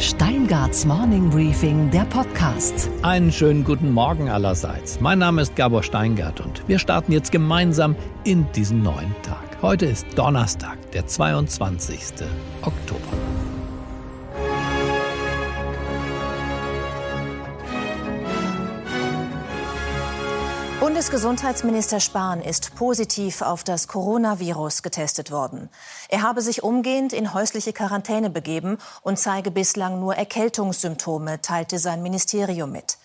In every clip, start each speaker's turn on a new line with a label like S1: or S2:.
S1: Steingarts Morning Briefing, der Podcast.
S2: Einen schönen guten Morgen allerseits. Mein Name ist Gabor Steingart und wir starten jetzt gemeinsam in diesen neuen Tag. Heute ist Donnerstag, der 22. Oktober.
S3: Bundesgesundheitsminister Spahn ist positiv auf das Coronavirus getestet worden. Er habe sich umgehend in häusliche Quarantäne begeben und zeige bislang nur Erkältungssymptome, teilte sein Ministerium mit.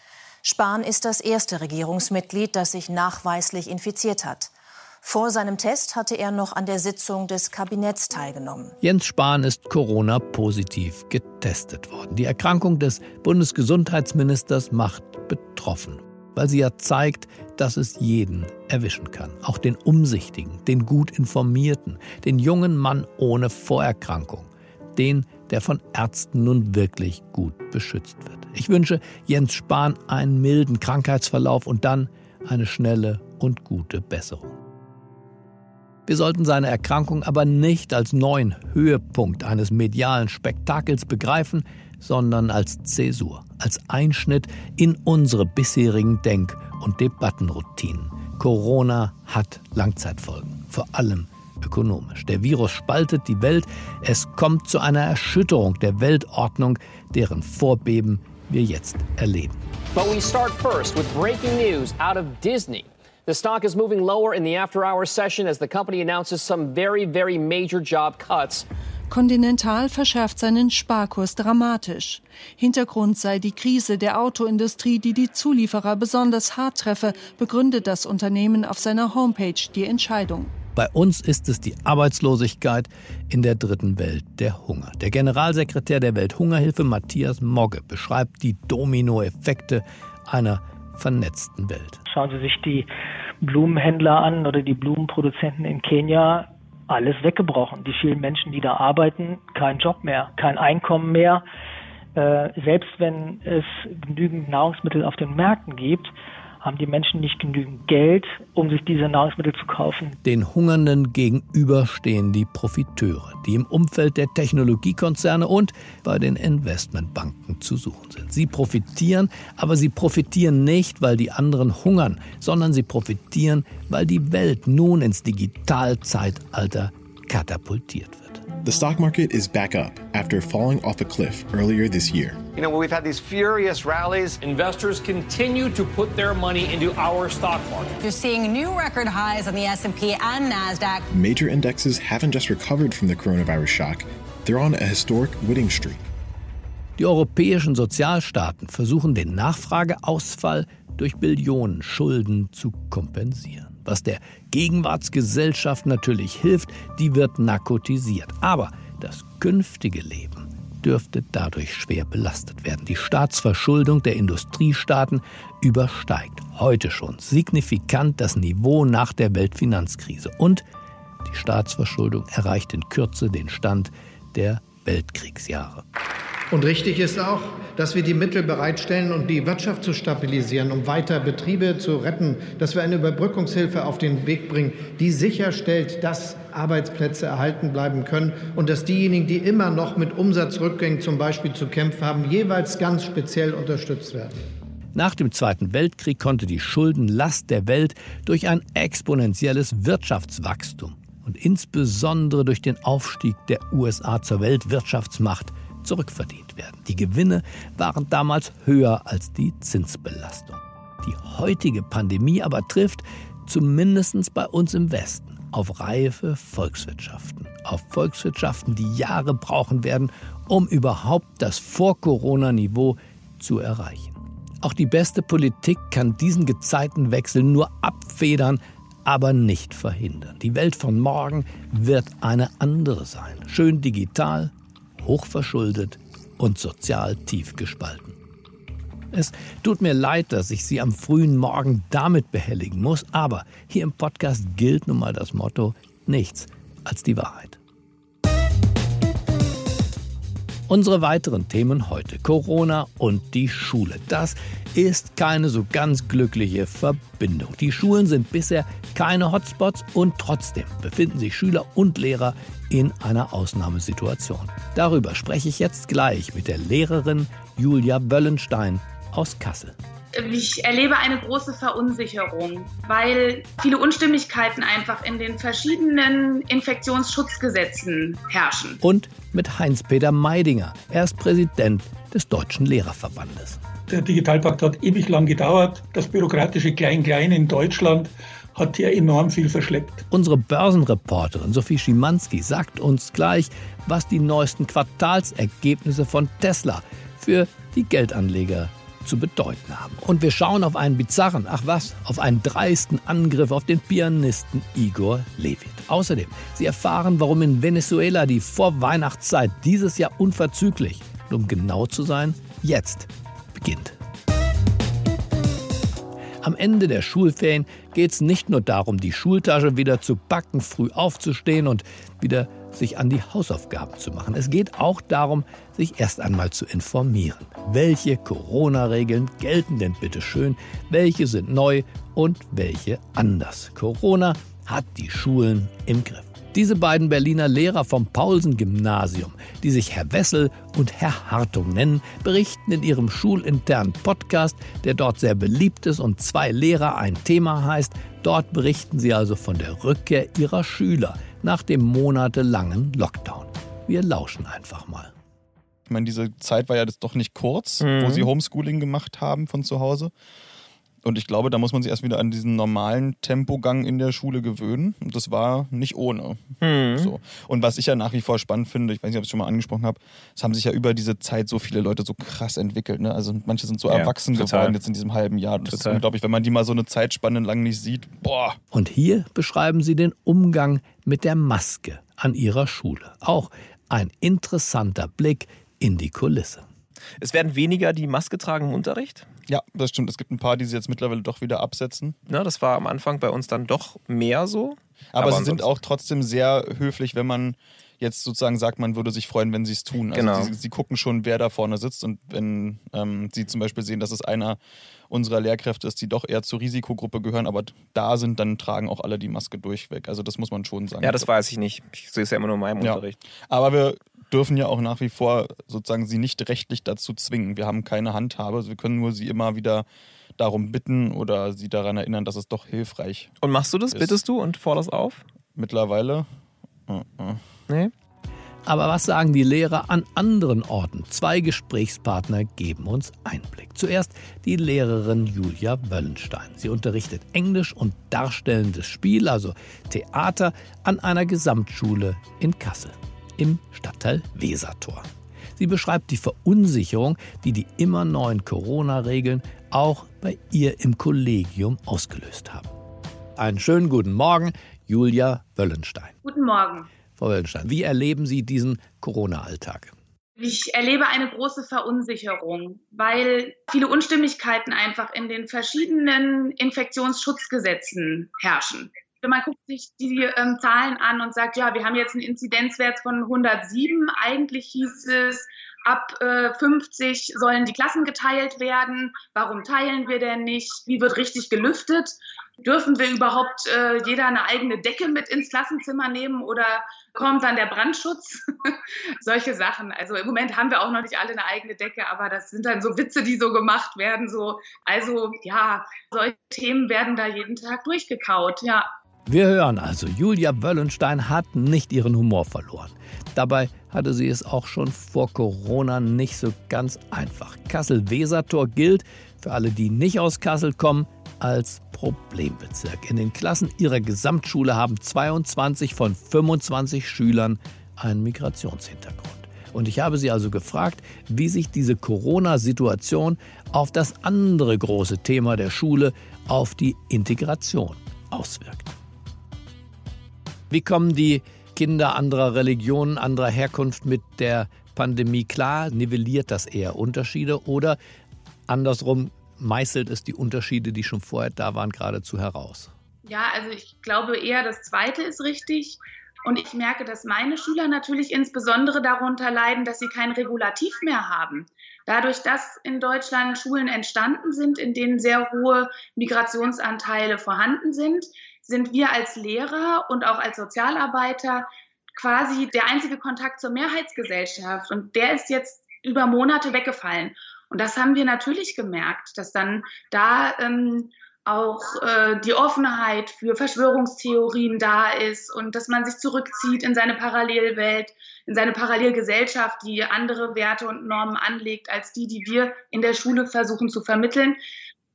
S3: Spahn ist das erste Regierungsmitglied, das sich nachweislich infiziert hat. Vor seinem Test hatte er noch an der Sitzung des Kabinetts teilgenommen.
S2: Jens Spahn ist Corona-positiv getestet worden. Die Erkrankung des Bundesgesundheitsministers macht betroffen weil sie ja zeigt, dass es jeden erwischen kann. Auch den Umsichtigen, den gut informierten, den jungen Mann ohne Vorerkrankung, den, der von Ärzten nun wirklich gut beschützt wird. Ich wünsche Jens Spahn einen milden Krankheitsverlauf und dann eine schnelle und gute Besserung. Wir sollten seine Erkrankung aber nicht als neuen Höhepunkt eines medialen Spektakels begreifen, sondern als Zäsur, als Einschnitt in unsere bisherigen Denk- und Debattenroutinen. Corona hat Langzeitfolgen, vor allem ökonomisch. Der Virus spaltet die Welt, es kommt zu einer Erschütterung der Weltordnung, deren Vorbeben wir jetzt erleben.
S4: But we start first with breaking news out of Disney. The stock is moving lower in the after hours session as the company announces some very, very major job cuts.
S5: Continental verschärft seinen Sparkurs dramatisch. Hintergrund sei die Krise der Autoindustrie, die die Zulieferer besonders hart treffe, begründet das Unternehmen auf seiner Homepage die Entscheidung.
S2: Bei uns ist es die Arbeitslosigkeit, in der dritten Welt der Hunger. Der Generalsekretär der Welthungerhilfe Matthias Mogge beschreibt die Dominoeffekte einer vernetzten Welt.
S6: Schauen Sie sich die Blumenhändler an oder die Blumenproduzenten in Kenia alles weggebrochen. Die vielen Menschen, die da arbeiten, kein Job mehr, kein Einkommen mehr. Äh, selbst wenn es genügend Nahrungsmittel auf den Märkten gibt, haben die Menschen nicht genügend Geld, um sich diese Nahrungsmittel zu kaufen.
S2: Den Hungernden gegenüber stehen die Profiteure, die im Umfeld der Technologiekonzerne und bei den Investmentbanken zu suchen sind. Sie profitieren, aber sie profitieren nicht, weil die anderen hungern, sondern sie profitieren, weil die Welt nun ins Digitalzeitalter katapultiert wird.
S7: The stock market is back up after falling off a cliff earlier this year.
S8: You know, we've had these furious rallies.
S4: Investors continue to put their money into our stock market.
S9: You're seeing new record highs on the S&P and Nasdaq.
S7: Major indexes haven't just recovered from the coronavirus shock, they're on a historic winning streak.
S2: Die europäischen Sozialstaaten versuchen den Nachfrageausfall durch Billionen Schulden zu kompensieren. Was der Gegenwartsgesellschaft natürlich hilft, die wird narkotisiert. Aber das künftige Leben dürfte dadurch schwer belastet werden. Die Staatsverschuldung der Industriestaaten übersteigt heute schon signifikant das Niveau nach der Weltfinanzkrise. Und die Staatsverschuldung erreicht in Kürze den Stand der Weltkriegsjahre.
S10: Und richtig ist auch, dass wir die Mittel bereitstellen, um die Wirtschaft zu stabilisieren, um weiter Betriebe zu retten, dass wir eine Überbrückungshilfe auf den Weg bringen, die sicherstellt, dass Arbeitsplätze erhalten bleiben können und dass diejenigen, die immer noch mit Umsatzrückgängen zum Beispiel zu kämpfen haben, jeweils ganz speziell unterstützt werden.
S2: Nach dem Zweiten Weltkrieg konnte die Schuldenlast der Welt durch ein exponentielles Wirtschaftswachstum und insbesondere durch den Aufstieg der USA zur Weltwirtschaftsmacht zurückverdient werden. Die Gewinne waren damals höher als die Zinsbelastung. Die heutige Pandemie aber trifft, zumindest bei uns im Westen, auf reife Volkswirtschaften. Auf Volkswirtschaften, die Jahre brauchen werden, um überhaupt das Vor-Corona-Niveau zu erreichen. Auch die beste Politik kann diesen Gezeitenwechsel nur abfedern, aber nicht verhindern. Die Welt von morgen wird eine andere sein. Schön digital, hochverschuldet und sozial tief gespalten. Es tut mir leid, dass ich Sie am frühen Morgen damit behelligen muss, aber hier im Podcast gilt nun mal das Motto, nichts als die Wahrheit. Unsere weiteren Themen heute. Corona und die Schule. Das ist keine so ganz glückliche Verbindung. Die Schulen sind bisher keine Hotspots und trotzdem befinden sich Schüler und Lehrer in einer Ausnahmesituation. Darüber spreche ich jetzt gleich mit der Lehrerin Julia Böllenstein aus Kassel
S11: ich erlebe eine große Verunsicherung, weil viele Unstimmigkeiten einfach in den verschiedenen Infektionsschutzgesetzen herrschen.
S2: Und mit Heinz-Peter Meidinger. Er ist Präsident des Deutschen Lehrerverbandes.
S12: Der Digitalpakt hat ewig lang gedauert. Das bürokratische Klein-Klein in Deutschland hat hier enorm viel verschleppt.
S2: Unsere Börsenreporterin Sophie Schimanski sagt uns gleich, was die neuesten Quartalsergebnisse von Tesla für die Geldanleger zu bedeuten haben. Und wir schauen auf einen bizarren, ach was, auf einen dreisten Angriff auf den Pianisten Igor Levit. Außerdem, Sie erfahren, warum in Venezuela die Vorweihnachtszeit dieses Jahr unverzüglich, und um genau zu sein, jetzt beginnt. Am Ende der Schulferien geht es nicht nur darum, die Schultasche wieder zu backen, früh aufzustehen und wieder sich an die Hausaufgaben zu machen. Es geht auch darum, sich erst einmal zu informieren. Welche Corona-Regeln gelten denn bitte schön? Welche sind neu und welche anders? Corona hat die Schulen im Griff. Diese beiden Berliner Lehrer vom Paulsen-Gymnasium, die sich Herr Wessel und Herr Hartung nennen, berichten in ihrem schulinternen Podcast, der dort sehr beliebt ist und zwei Lehrer ein Thema heißt. Dort berichten sie also von der Rückkehr ihrer Schüler nach dem monatelangen Lockdown. Wir lauschen einfach mal.
S13: Ich meine, diese Zeit war ja doch nicht kurz, mhm. wo sie Homeschooling gemacht haben von zu Hause. Und ich glaube, da muss man sich erst wieder an diesen normalen Tempogang in der Schule gewöhnen. Und das war nicht ohne. Mhm. So. Und was ich ja nach wie vor spannend finde, ich weiß nicht, ob ich es schon mal angesprochen habe, es haben sich ja über diese Zeit so viele Leute so krass entwickelt. Ne? Also manche sind so ja, erwachsen total. geworden jetzt in diesem halben Jahr. Das total. ist unglaublich, wenn man die mal so eine Zeitspanne lang nicht sieht. Boah.
S2: Und hier beschreiben sie den Umgang mit der Maske an ihrer Schule. Auch ein interessanter Blick in die Kulisse.
S14: Es werden weniger die Maske tragen im Unterricht?
S13: Ja, das stimmt. Es gibt ein paar, die sie jetzt mittlerweile doch wieder absetzen.
S14: Ja, das war am Anfang bei uns dann doch mehr so.
S13: Aber, Aber sie sind auch trotzdem sehr höflich, wenn man jetzt sozusagen sagt, man würde sich freuen, wenn sie es tun. Also genau. sie, sie, gucken schon, wer da vorne sitzt und wenn ähm, sie zum Beispiel sehen, dass es einer unserer Lehrkräfte ist, die doch eher zur Risikogruppe gehören, aber da sind, dann tragen auch alle die Maske durchweg. Also das muss man schon sagen.
S14: Ja, das weiß ich nicht. Ich sehe es ja immer nur in meinem ja. Unterricht.
S13: Aber wir dürfen ja auch nach wie vor sozusagen sie nicht rechtlich dazu zwingen. Wir haben keine Handhabe, also wir können nur sie immer wieder darum bitten oder sie daran erinnern, dass es doch hilfreich
S14: ist. Und machst du das? Ist. Bittest du und forderst auf?
S13: Mittlerweile. Uh -uh.
S2: Nee. Aber was sagen die Lehrer an anderen Orten? Zwei Gesprächspartner geben uns Einblick. Zuerst die Lehrerin Julia Wöllenstein. Sie unterrichtet Englisch und darstellendes Spiel, also Theater, an einer Gesamtschule in Kassel im Stadtteil Wesertor. Sie beschreibt die Verunsicherung, die die immer neuen Corona-Regeln auch bei ihr im Kollegium ausgelöst haben. Einen schönen guten Morgen, Julia Wöllenstein.
S11: Guten Morgen.
S2: Frau Wöllenstein, wie erleben Sie diesen Corona-Alltag?
S11: Ich erlebe eine große Verunsicherung, weil viele Unstimmigkeiten einfach in den verschiedenen Infektionsschutzgesetzen herrschen. Man guckt sich die ähm, Zahlen an und sagt, ja, wir haben jetzt einen Inzidenzwert von 107. Eigentlich hieß es, ab äh, 50 sollen die Klassen geteilt werden. Warum teilen wir denn nicht? Wie wird richtig gelüftet? Dürfen wir überhaupt äh, jeder eine eigene Decke mit ins Klassenzimmer nehmen oder kommt dann der Brandschutz? Solche Sachen. Also im Moment haben wir auch noch nicht alle eine eigene Decke, aber das sind dann so Witze, die so gemacht werden. So. Also ja, solche Themen werden da jeden Tag durchgekaut, ja.
S2: Wir hören also, Julia Wöllenstein hat nicht ihren Humor verloren. Dabei hatte sie es auch schon vor Corona nicht so ganz einfach. Kassel-Wesertor gilt, für alle, die nicht aus Kassel kommen, als Problembezirk. In den Klassen ihrer Gesamtschule haben 22 von 25 Schülern einen Migrationshintergrund. Und ich habe sie also gefragt, wie sich diese Corona-Situation auf das andere große Thema der Schule, auf die Integration auswirkt. Wie kommen die Kinder anderer Religionen, anderer Herkunft mit der Pandemie klar? Nivelliert das eher Unterschiede oder andersrum meißelt es die Unterschiede, die schon vorher da waren, geradezu heraus?
S11: Ja, also ich glaube eher, das Zweite ist richtig. Und ich merke, dass meine Schüler natürlich insbesondere darunter leiden, dass sie kein Regulativ mehr haben. Dadurch, dass in Deutschland Schulen entstanden sind, in denen sehr hohe Migrationsanteile vorhanden sind, sind wir als Lehrer und auch als Sozialarbeiter quasi der einzige Kontakt zur Mehrheitsgesellschaft. Und der ist jetzt über Monate weggefallen. Und das haben wir natürlich gemerkt, dass dann da ähm, auch äh, die Offenheit für Verschwörungstheorien da ist und dass man sich zurückzieht in seine Parallelwelt, in seine Parallelgesellschaft, die andere Werte und Normen anlegt als die, die wir in der Schule versuchen zu vermitteln.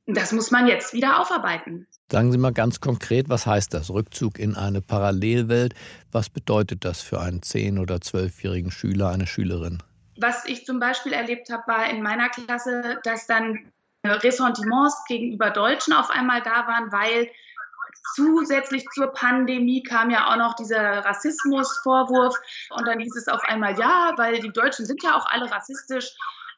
S11: Das muss man jetzt wieder aufarbeiten.
S2: Sagen Sie mal ganz konkret, was heißt das? Rückzug in eine Parallelwelt. Was bedeutet das für einen 10- oder 12-jährigen Schüler, eine Schülerin?
S11: Was ich zum Beispiel erlebt habe, war in meiner Klasse, dass dann Ressentiments gegenüber Deutschen auf einmal da waren, weil zusätzlich zur Pandemie kam ja auch noch dieser Rassismusvorwurf und dann hieß es auf einmal ja, weil die Deutschen sind ja auch alle rassistisch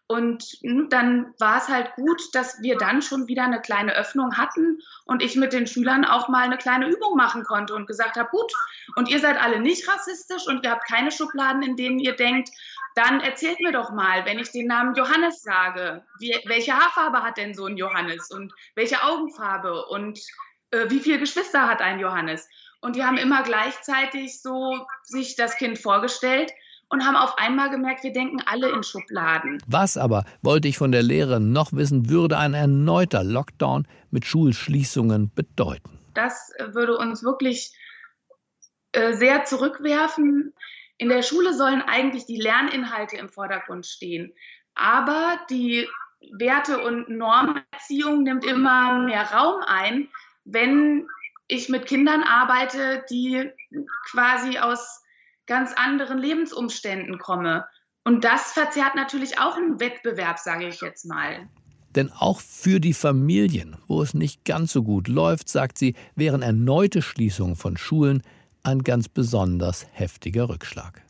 S11: und hm, dann war es halt gut, dass wir dann schon wieder eine kleine Öffnung hatten und ich mit den Schülern auch mal eine kleine Übung machen konnte und gesagt habe, gut, und ihr seid alle nicht rassistisch und ihr habt keine Schubladen, in denen ihr denkt, dann erzählt mir doch mal, wenn ich den Namen Johannes sage, wie, welche Haarfarbe hat denn so ein Johannes und welche Augenfarbe und äh, wie viele Geschwister hat ein Johannes? Und die haben immer gleichzeitig so sich das Kind vorgestellt und haben auf einmal gemerkt, wir denken alle in Schubladen.
S2: Was aber, wollte ich von der Lehrerin noch wissen, würde ein erneuter Lockdown mit Schulschließungen bedeuten?
S11: Das würde uns wirklich äh, sehr zurückwerfen. In der Schule sollen eigentlich die Lerninhalte im Vordergrund stehen. Aber die Werte- und Normerziehung nimmt immer mehr Raum ein, wenn ich mit Kindern arbeite, die quasi aus ganz anderen Lebensumständen kommen. Und das verzerrt natürlich auch einen Wettbewerb, sage ich jetzt mal.
S2: Denn auch für die Familien, wo es nicht ganz so gut läuft, sagt sie, wären erneute Schließungen von Schulen ein ganz besonders heftiger Rückschlag.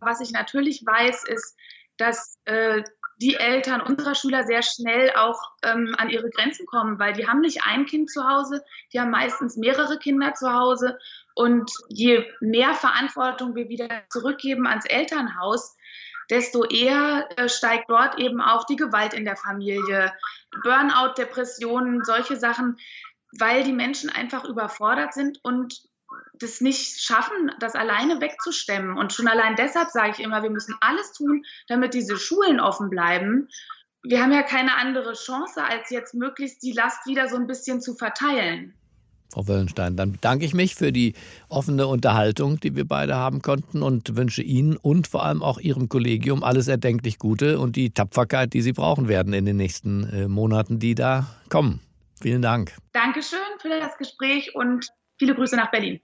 S11: Was ich natürlich weiß, ist, dass äh, die Eltern unserer Schüler sehr schnell auch ähm, an ihre Grenzen kommen, weil die haben nicht ein Kind zu Hause, die haben meistens mehrere Kinder zu Hause. Und je mehr Verantwortung wir wieder zurückgeben ans Elternhaus, desto eher äh, steigt dort eben auch die Gewalt in der Familie, Burnout, Depressionen, solche Sachen, weil die Menschen einfach überfordert sind und das nicht schaffen, das alleine wegzustemmen. Und schon allein deshalb sage ich immer, wir müssen alles tun, damit diese Schulen offen bleiben. Wir haben ja keine andere Chance, als jetzt möglichst die Last wieder so ein bisschen zu verteilen.
S2: Frau Wöllenstein, dann bedanke ich mich für die offene Unterhaltung, die wir beide haben konnten und wünsche Ihnen und vor allem auch Ihrem Kollegium alles erdenklich Gute und die Tapferkeit, die Sie brauchen werden in den nächsten äh, Monaten, die da kommen. Vielen Dank.
S11: Dankeschön für das Gespräch und Viele Grüße nach Berlin.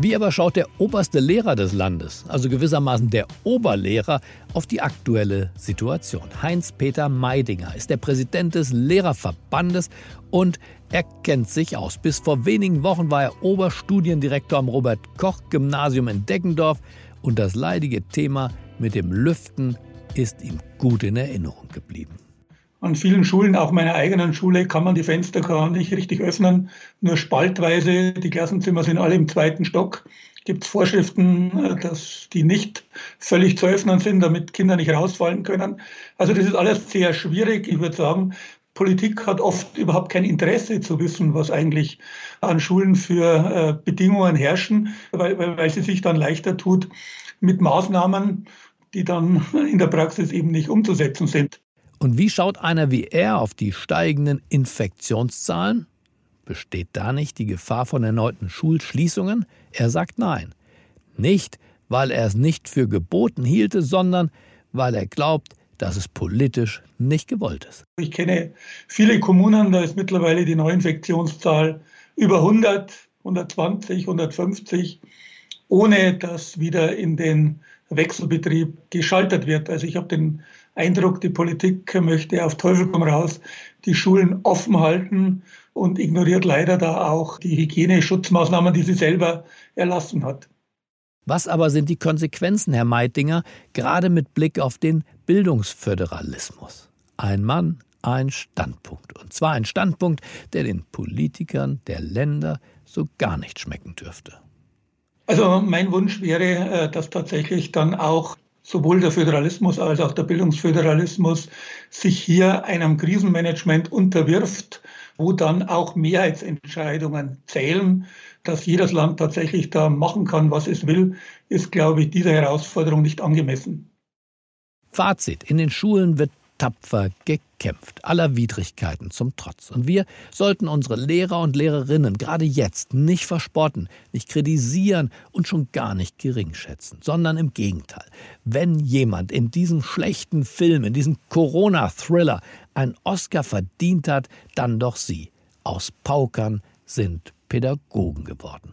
S2: Wie aber schaut der oberste Lehrer des Landes, also gewissermaßen der Oberlehrer, auf die aktuelle Situation? Heinz-Peter Meidinger ist der Präsident des Lehrerverbandes und er kennt sich aus. Bis vor wenigen Wochen war er Oberstudiendirektor am Robert-Koch-Gymnasium in Deggendorf und das leidige Thema mit dem Lüften ist ihm gut in Erinnerung geblieben.
S12: An vielen Schulen, auch meiner eigenen Schule, kann man die Fenster gar nicht richtig öffnen, nur spaltweise. Die Klassenzimmer sind alle im zweiten Stock. Gibt es Vorschriften, äh, dass die nicht völlig zu öffnen sind, damit Kinder nicht rausfallen können. Also das ist alles sehr schwierig. Ich würde sagen, Politik hat oft überhaupt kein Interesse zu wissen, was eigentlich an Schulen für äh, Bedingungen herrschen, weil, weil, weil sie sich dann leichter tut mit Maßnahmen, die dann in der Praxis eben nicht umzusetzen sind.
S2: Und wie schaut einer wie er auf die steigenden Infektionszahlen? Besteht da nicht die Gefahr von erneuten Schulschließungen? Er sagt nein. Nicht, weil er es nicht für geboten hielte, sondern weil er glaubt, dass es politisch nicht gewollt ist.
S12: Ich kenne viele Kommunen, da ist mittlerweile die Neuinfektionszahl über 100, 120, 150, ohne dass wieder in den Wechselbetrieb geschaltet wird. Also ich habe den Eindruck, die Politik möchte auf Teufel komm raus die Schulen offen halten und ignoriert leider da auch die Hygieneschutzmaßnahmen, die sie selber erlassen hat.
S2: Was aber sind die Konsequenzen, Herr Meitinger, gerade mit Blick auf den Bildungsföderalismus? Ein Mann, ein Standpunkt. Und zwar ein Standpunkt, der den Politikern der Länder so gar nicht schmecken dürfte.
S12: Also mein Wunsch wäre, äh, dass tatsächlich dann auch sowohl der Föderalismus als auch der Bildungsföderalismus sich hier einem Krisenmanagement unterwirft, wo dann auch Mehrheitsentscheidungen zählen. Dass jedes Land tatsächlich da machen kann, was es will, ist, glaube ich, dieser Herausforderung nicht angemessen.
S2: Fazit. In den Schulen wird tapfer gekämpft, aller Widrigkeiten zum Trotz. Und wir sollten unsere Lehrer und Lehrerinnen gerade jetzt nicht verspotten, nicht kritisieren und schon gar nicht geringschätzen, sondern im Gegenteil. Wenn jemand in diesem schlechten Film, in diesem Corona-Thriller einen Oscar verdient hat, dann doch sie. Aus Paukern sind Pädagogen geworden.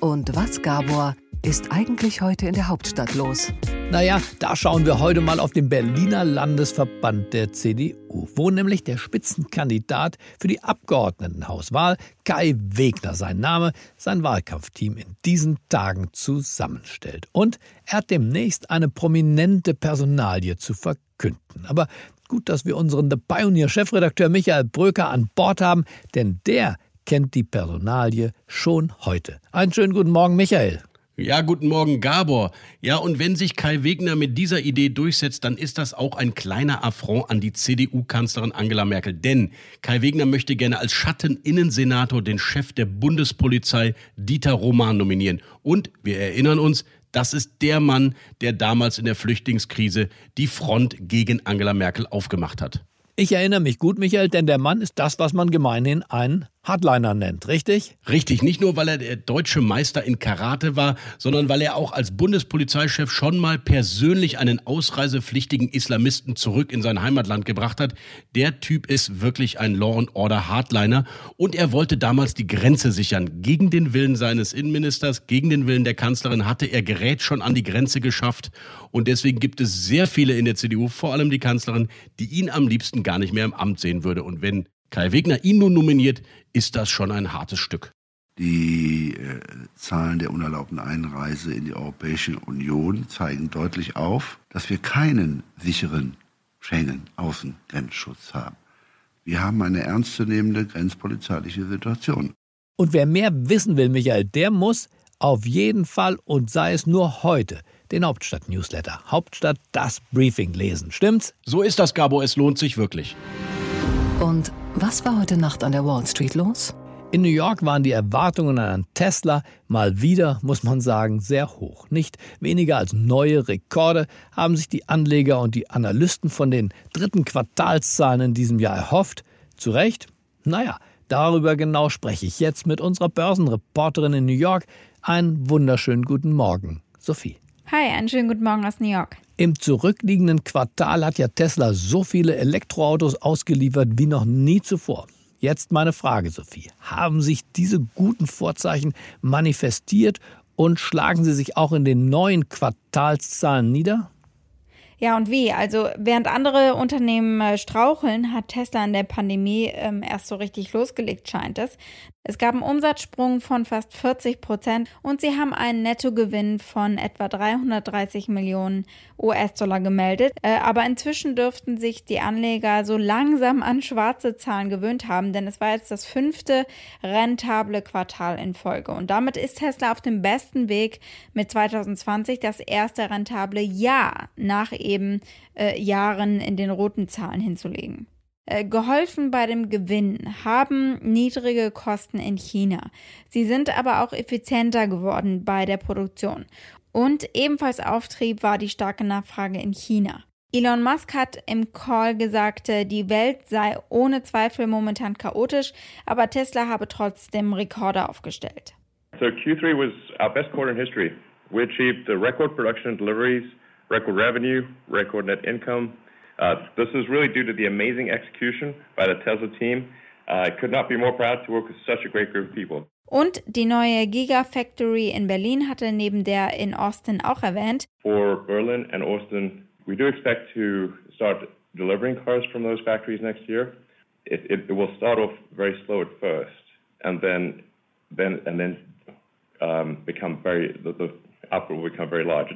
S1: Und was, Gabor, ist eigentlich heute in der Hauptstadt los?
S2: Naja, da schauen wir heute mal auf den Berliner Landesverband der CDU, wo nämlich der Spitzenkandidat für die Abgeordnetenhauswahl, Kai Wegner, sein Name, sein Wahlkampfteam in diesen Tagen zusammenstellt. Und er hat demnächst eine prominente Personalie zu verkünden. Aber gut, dass wir unseren The Pioneer-Chefredakteur Michael Bröker an Bord haben, denn der kennt die Personalie schon heute. Einen schönen guten Morgen, Michael.
S15: Ja, guten Morgen, Gabor. Ja, und wenn sich Kai Wegner mit dieser Idee durchsetzt, dann ist das auch ein kleiner Affront an die CDU-Kanzlerin Angela Merkel. Denn Kai Wegner möchte gerne als Schatteninnensenator den Chef der Bundespolizei Dieter Roman nominieren. Und wir erinnern uns, das ist der Mann, der damals in der Flüchtlingskrise die Front gegen Angela Merkel aufgemacht hat.
S2: Ich erinnere mich gut, Michael, denn der Mann ist das, was man gemeinhin einen Hardliner nennt, richtig?
S15: Richtig, nicht nur, weil er der deutsche Meister in Karate war, sondern weil er auch als Bundespolizeichef schon mal persönlich einen ausreisepflichtigen Islamisten zurück in sein Heimatland gebracht hat. Der Typ ist wirklich ein Law and Order Hardliner und er wollte damals die Grenze sichern. Gegen den Willen seines Innenministers, gegen den Willen der Kanzlerin hatte er Gerät schon an die Grenze geschafft und deswegen gibt es sehr viele in der CDU, vor allem die Kanzlerin, die ihn am liebsten gar nicht mehr im Amt sehen würde und wenn Kai Wegner ihn nun nominiert, ist das schon ein hartes Stück.
S16: Die äh, Zahlen der unerlaubten Einreise in die Europäische Union zeigen deutlich auf, dass wir keinen sicheren Schengen-Außengrenzschutz haben. Wir haben eine ernstzunehmende grenzpolizeiliche Situation.
S2: Und wer mehr wissen will, Michael, der muss auf jeden Fall und sei es nur heute den Hauptstadt-Newsletter Hauptstadt das Briefing lesen. Stimmt's?
S15: So ist das, Gabo. Es lohnt sich wirklich.
S1: Und was war heute Nacht an der Wall Street los?
S2: In New York waren die Erwartungen an Tesla mal wieder, muss man sagen, sehr hoch. Nicht weniger als neue Rekorde haben sich die Anleger und die Analysten von den dritten Quartalszahlen in diesem Jahr erhofft. Zu Recht? Naja, darüber genau spreche ich jetzt mit unserer Börsenreporterin in New York. Einen wunderschönen guten Morgen, Sophie.
S17: Hi, einen schönen guten Morgen aus New York.
S2: Im zurückliegenden Quartal hat ja Tesla so viele Elektroautos ausgeliefert wie noch nie zuvor. Jetzt meine Frage, Sophie. Haben sich diese guten Vorzeichen manifestiert und schlagen sie sich auch in den neuen Quartalszahlen nieder?
S17: Ja, und wie? Also während andere Unternehmen äh, straucheln, hat Tesla in der Pandemie ähm, erst so richtig losgelegt, scheint es. Es gab einen Umsatzsprung von fast 40 Prozent und sie haben einen Nettogewinn von etwa 330 Millionen US-Dollar gemeldet. Äh, aber inzwischen dürften sich die Anleger so langsam an schwarze Zahlen gewöhnt haben, denn es war jetzt das fünfte rentable Quartal in Folge. Und damit ist Tesla auf dem besten Weg mit 2020 das erste rentable Jahr nach eben äh, Jahren in den roten Zahlen hinzulegen. Äh, geholfen bei dem Gewinn haben niedrige Kosten in China. Sie sind aber auch effizienter geworden bei der Produktion. Und ebenfalls Auftrieb war die starke Nachfrage in China. Elon Musk hat im Call gesagt, äh, die Welt sei ohne Zweifel momentan chaotisch, aber Tesla habe trotzdem Rekorde aufgestellt.
S18: So Q3 was our best quarter in history. We achieved the record production and deliveries, record revenue, record net income, this is really due to the amazing execution by the Tesla team. Uh, I could not be more proud to work with such a great group of people.
S17: Und die neue Gigafactory in Berlin hatte neben der in Austin auch erwähnt.
S18: For Berlin and Austin, we do expect to start delivering cars from those factories next year. It, it, it will start off very slow at first, and then, then, and then um, become very the, the output will become very large.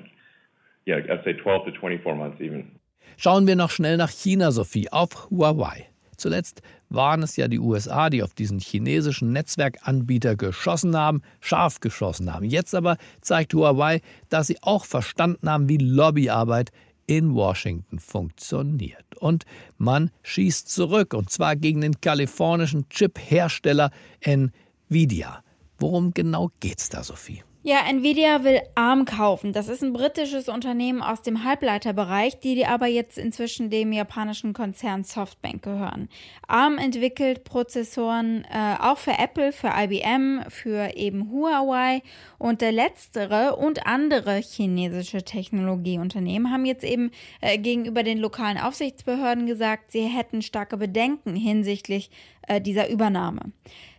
S18: Yeah, I'd say 12 to 24 months even.
S2: Schauen wir noch schnell nach China, Sophie, auf Huawei. Zuletzt waren es ja die USA, die auf diesen chinesischen Netzwerkanbieter geschossen haben, scharf geschossen haben. Jetzt aber zeigt Huawei, dass sie auch verstanden haben, wie Lobbyarbeit in Washington funktioniert. Und man schießt zurück, und zwar gegen den kalifornischen Chip-Hersteller Nvidia. Worum genau geht's da, Sophie?
S17: Ja, Nvidia will ARM kaufen. Das ist ein britisches Unternehmen aus dem Halbleiterbereich, die aber jetzt inzwischen dem japanischen Konzern Softbank gehören. ARM entwickelt Prozessoren äh, auch für Apple, für IBM, für eben Huawei und der letztere und andere chinesische Technologieunternehmen haben jetzt eben äh, gegenüber den lokalen Aufsichtsbehörden gesagt, sie hätten starke Bedenken hinsichtlich äh, dieser Übernahme.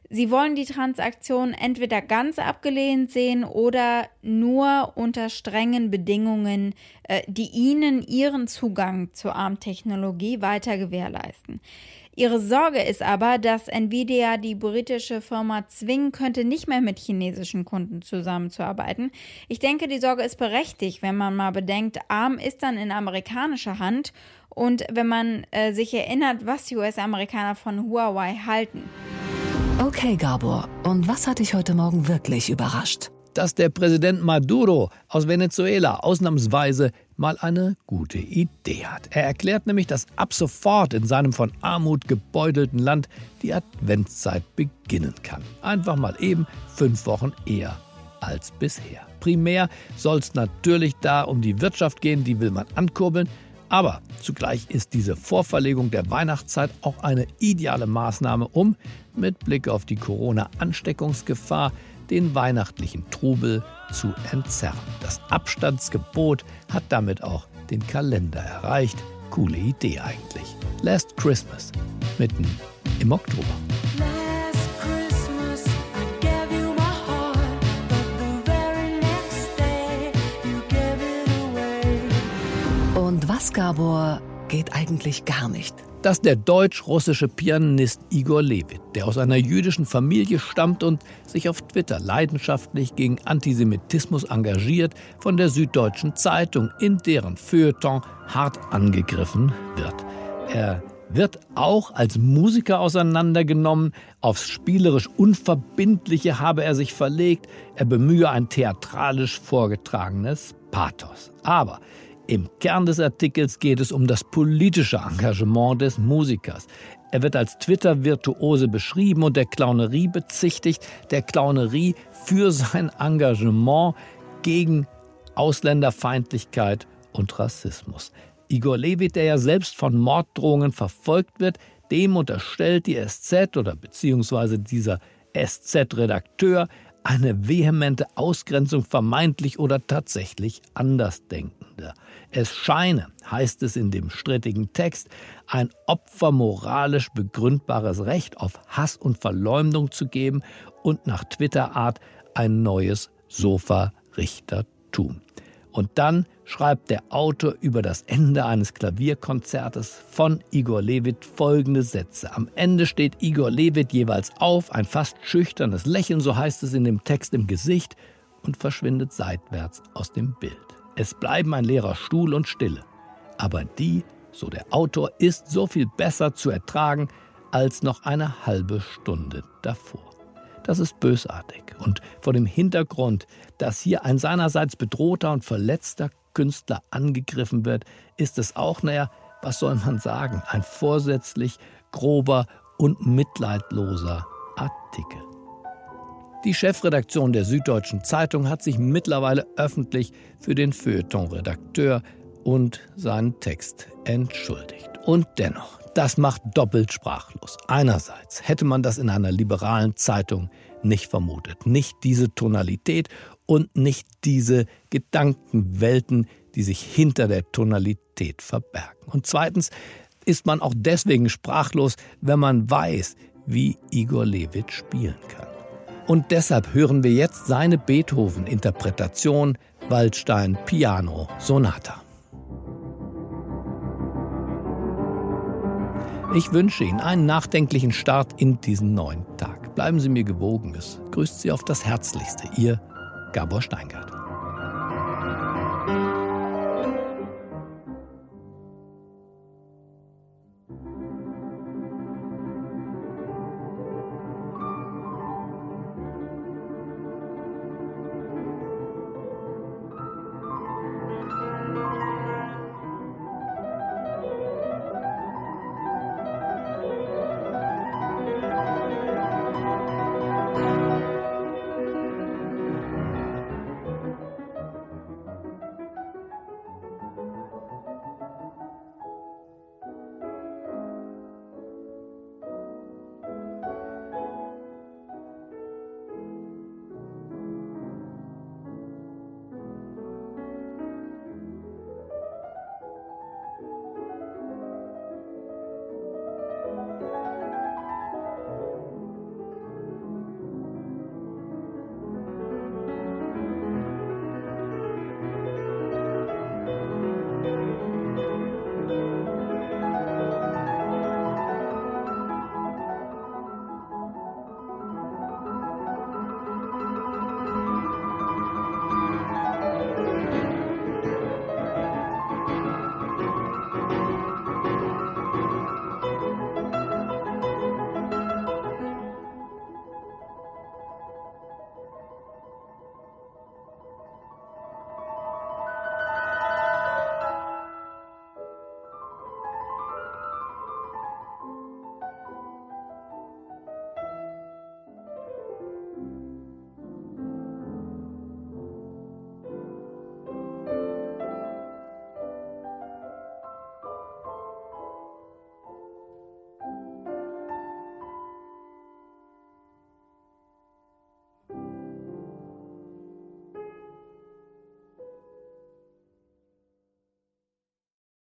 S17: Sie wollen die Transaktion entweder ganz abgelehnt sehen oder nur unter strengen Bedingungen, äh, die ihnen ihren Zugang zur ARM-Technologie weiter gewährleisten. Ihre Sorge ist aber, dass Nvidia die britische Firma zwingen könnte, nicht mehr mit chinesischen Kunden zusammenzuarbeiten. Ich denke, die Sorge ist berechtigt, wenn man mal bedenkt, ARM ist dann in amerikanischer Hand und wenn man äh, sich erinnert, was die US-Amerikaner von Huawei halten.
S1: Okay, Gabor, und was hat dich heute Morgen wirklich überrascht?
S2: Dass der Präsident Maduro aus Venezuela ausnahmsweise mal eine gute Idee hat. Er erklärt nämlich, dass ab sofort in seinem von Armut gebeutelten Land die Adventszeit beginnen kann. Einfach mal eben fünf Wochen eher als bisher. Primär soll es natürlich da um die Wirtschaft gehen, die will man ankurbeln. Aber zugleich ist diese Vorverlegung der Weihnachtszeit auch eine ideale Maßnahme, um mit Blick auf die Corona-Ansteckungsgefahr den weihnachtlichen Trubel zu entzerren. Das Abstandsgebot hat damit auch den Kalender erreicht. Coole Idee eigentlich. Last Christmas, mitten im Oktober.
S1: Was, Gabor, geht eigentlich gar nicht?
S2: Dass der deutsch-russische Pianist Igor Levit, der aus einer jüdischen Familie stammt und sich auf Twitter leidenschaftlich gegen Antisemitismus engagiert, von der Süddeutschen Zeitung in deren Feuilleton hart angegriffen wird. Er wird auch als Musiker auseinandergenommen. Aufs spielerisch Unverbindliche habe er sich verlegt. Er bemühe ein theatralisch vorgetragenes Pathos. Aber im Kern des Artikels geht es um das politische Engagement des Musikers. Er wird als Twitter-Virtuose beschrieben und der Clownerie bezichtigt, der Clownerie für sein Engagement gegen Ausländerfeindlichkeit und Rassismus. Igor Levit, der ja selbst von Morddrohungen verfolgt wird, dem unterstellt die SZ oder beziehungsweise dieser SZ-Redakteur eine vehemente Ausgrenzung vermeintlich oder tatsächlich Andersdenkender. Es scheine, heißt es in dem strittigen Text, ein Opfer moralisch begründbares Recht auf Hass und Verleumdung zu geben und nach Twitter-Art ein neues Sofa-Richtertum. Und dann schreibt der Autor über das Ende eines Klavierkonzertes von Igor Levit folgende Sätze. Am Ende steht Igor Levit jeweils auf, ein fast schüchternes Lächeln, so heißt es in dem Text im Gesicht, und verschwindet seitwärts aus dem Bild. Es bleiben ein leerer Stuhl und Stille. Aber die, so der Autor, ist so viel besser zu ertragen als noch eine halbe Stunde davor. Das ist bösartig. Und vor dem Hintergrund, dass hier ein seinerseits bedrohter und verletzter Künstler angegriffen wird, ist es auch, naja, was soll man sagen, ein vorsätzlich grober und mitleidloser Artikel. Die Chefredaktion der Süddeutschen Zeitung hat sich mittlerweile öffentlich für den Feuilleton-Redakteur und seinen Text entschuldigt. Und dennoch, das macht doppelt sprachlos. Einerseits hätte man das in einer liberalen Zeitung nicht vermutet. Nicht diese Tonalität und nicht diese Gedankenwelten, die sich hinter der Tonalität verbergen. Und zweitens ist man auch deswegen sprachlos, wenn man weiß, wie Igor Levit spielen kann. Und deshalb hören wir jetzt seine Beethoven-Interpretation Waldstein Piano Sonata. Ich wünsche Ihnen einen nachdenklichen Start in diesen neuen Tag. Bleiben Sie mir gewogen. Es grüßt Sie auf das Herzlichste. Ihr Gabor Steingart.